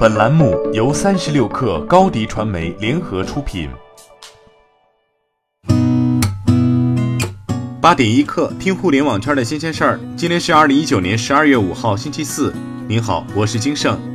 本栏目由三十六氪高低传媒联合出品。八点一刻，听互联网圈的新鲜事儿。今天是二零一九年十二月五号，星期四。您好，我是金盛。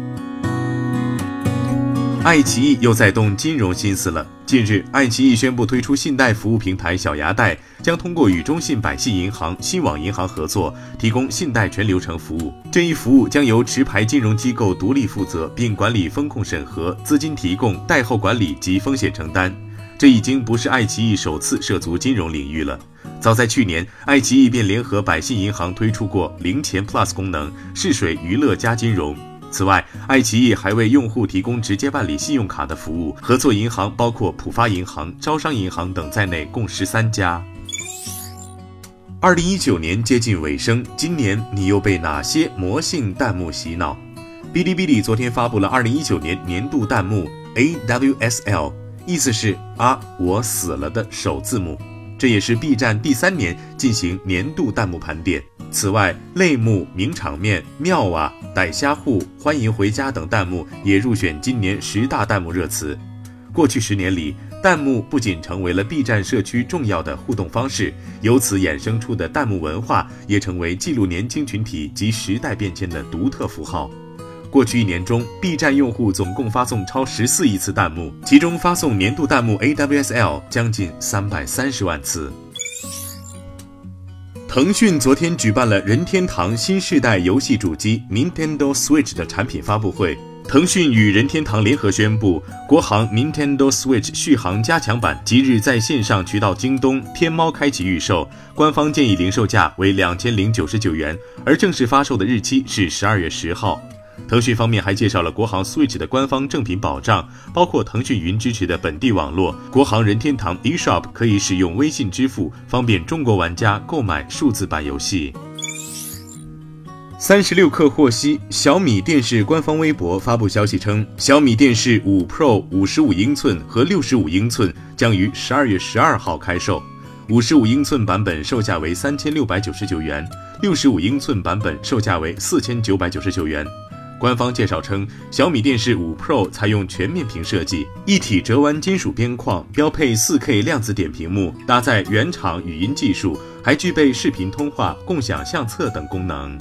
爱奇艺又在动金融心思了。近日，爱奇艺宣布推出信贷服务平台小牙贷，将通过与中信百信银行、新网银行合作，提供信贷全流程服务。这一服务将由持牌金融机构独立负责，并管理风控审核、资金提供、贷后管理及风险承担。这已经不是爱奇艺首次涉足金融领域了。早在去年，爱奇艺便联合百信银行推出过零钱 Plus 功能，试水娱乐加金融。此外，爱奇艺还为用户提供直接办理信用卡的服务，合作银行包括浦发银行、招商银行等在内，共十三家。二零一九年接近尾声，今年你又被哪些魔性弹幕洗脑？哔哩哔哩昨天发布了二零一九年年度弹幕 AWSL，意思是啊我死了的首字母。这也是 B 站第三年进行年度弹幕盘点。此外，泪目、名场面、妙啊、逮虾户、欢迎回家等弹幕也入选今年十大弹幕热词。过去十年里，弹幕不仅成为了 B 站社区重要的互动方式，由此衍生出的弹幕文化也成为记录年轻群体及时代变迁的独特符号。过去一年中，B 站用户总共发送超十四亿次弹幕，其中发送年度弹幕 AWSL 将近三百三十万次。腾讯昨天举办了任天堂新世代游戏主机 Nintendo Switch 的产品发布会。腾讯与任天堂联合宣布，国行 Nintendo Switch 续航加强版即日在线上渠道京东、天猫开启预售，官方建议零售价为两千零九十九元，而正式发售的日期是十二月十号。腾讯方面还介绍了国行 Switch 的官方正品保障，包括腾讯云支持的本地网络，国行任天堂 eShop 可以使用微信支付，方便中国玩家购买数字版游戏。三十六氪获悉，小米电视官方微博发布消息称，小米电视五 Pro 五十五英寸和六十五英寸将于十二月十二号开售，五十五英寸版本售价为三千六百九十九元，六十五英寸版本售价为四千九百九十九元。官方介绍称，小米电视五 Pro 采用全面屏设计，一体折弯金属边框，标配 4K 量子点屏幕，搭载原厂语音技术，还具备视频通话、共享相册等功能。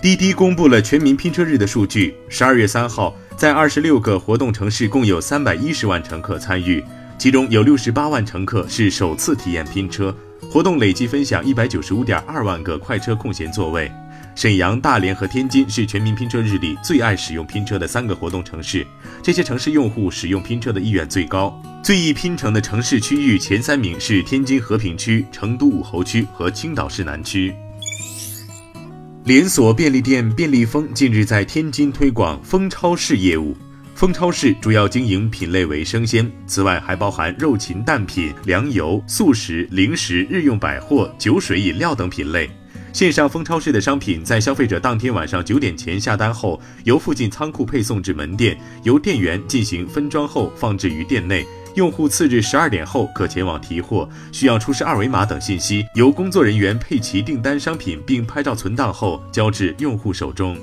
滴滴公布了全民拼车日的数据，十二月三号，在二十六个活动城市，共有三百一十万乘客参与，其中有六十八万乘客是首次体验拼车，活动累计分享一百九十五点二万个快车空闲座位。沈阳、大连和天津是全民拼车日里最爱使用拼车的三个活动城市，这些城市用户使用拼车的意愿最高。最易拼成的城市区域前三名是天津和平区、成都武侯区和青岛市南区。连锁便利店便利蜂近日在天津推广蜂超市业务，蜂超市主要经营品类为生鲜，此外还包含肉禽蛋品、粮油、速食、零食、日用百货、酒水饮料等品类。线上蜂超市的商品在消费者当天晚上九点前下单后，由附近仓库配送至门店，由店员进行分装后放置于店内。用户次日十二点后可前往提货，需要出示二维码等信息，由工作人员配齐订单商品并拍照存档后交至用户手中。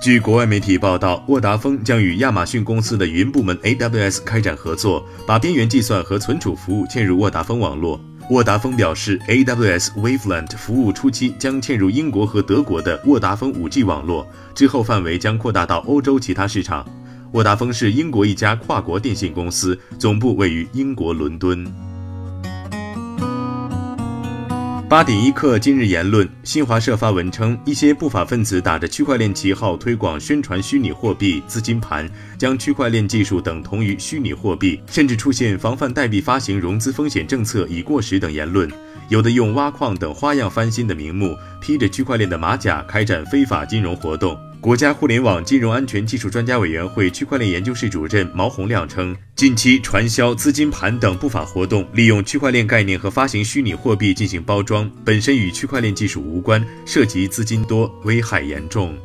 据国外媒体报道，沃达丰将与亚马逊公司的云部门 AWS 开展合作，把边缘计算和存储服务嵌入沃达丰网络。沃达丰表示，AWS Waveland 服务初期将嵌入英国和德国的沃达丰 5G 网络，之后范围将扩大到欧洲其他市场。沃达丰是英国一家跨国电信公司，总部位于英国伦敦。八点一刻，今日言论，新华社发文称，一些不法分子打着区块链旗号推广宣传虚拟货币、资金盘，将区块链技术等同于虚拟货币，甚至出现防范代币发行融资风险政策已过时等言论。有的用挖矿等花样翻新的名目，披着区块链的马甲开展非法金融活动。国家互联网金融安全技术专家委员会区块链研究室主任毛洪亮称，近期传销、资金盘等不法活动，利用区块链概念和发行虚拟货币进行包装，本身与区块链技术无关，涉及资金多，危害严重。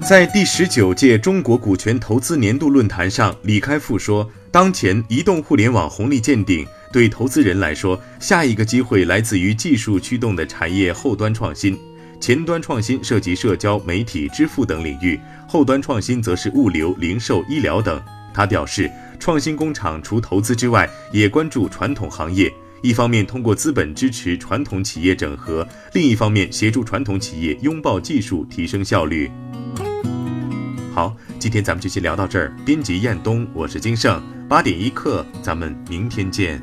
在第十九届中国股权投资年度论坛上，李开复说，当前移动互联网红利见顶，对投资人来说，下一个机会来自于技术驱动的产业后端创新。前端创新涉及社交、媒体、支付等领域，后端创新则是物流、零售、医疗等。他表示，创新工厂除投资之外，也关注传统行业。一方面通过资本支持传统企业整合，另一方面协助传统企业拥抱技术，提升效率。好，今天咱们就先聊到这儿。编辑彦东，我是金盛，八点一刻，咱们明天见。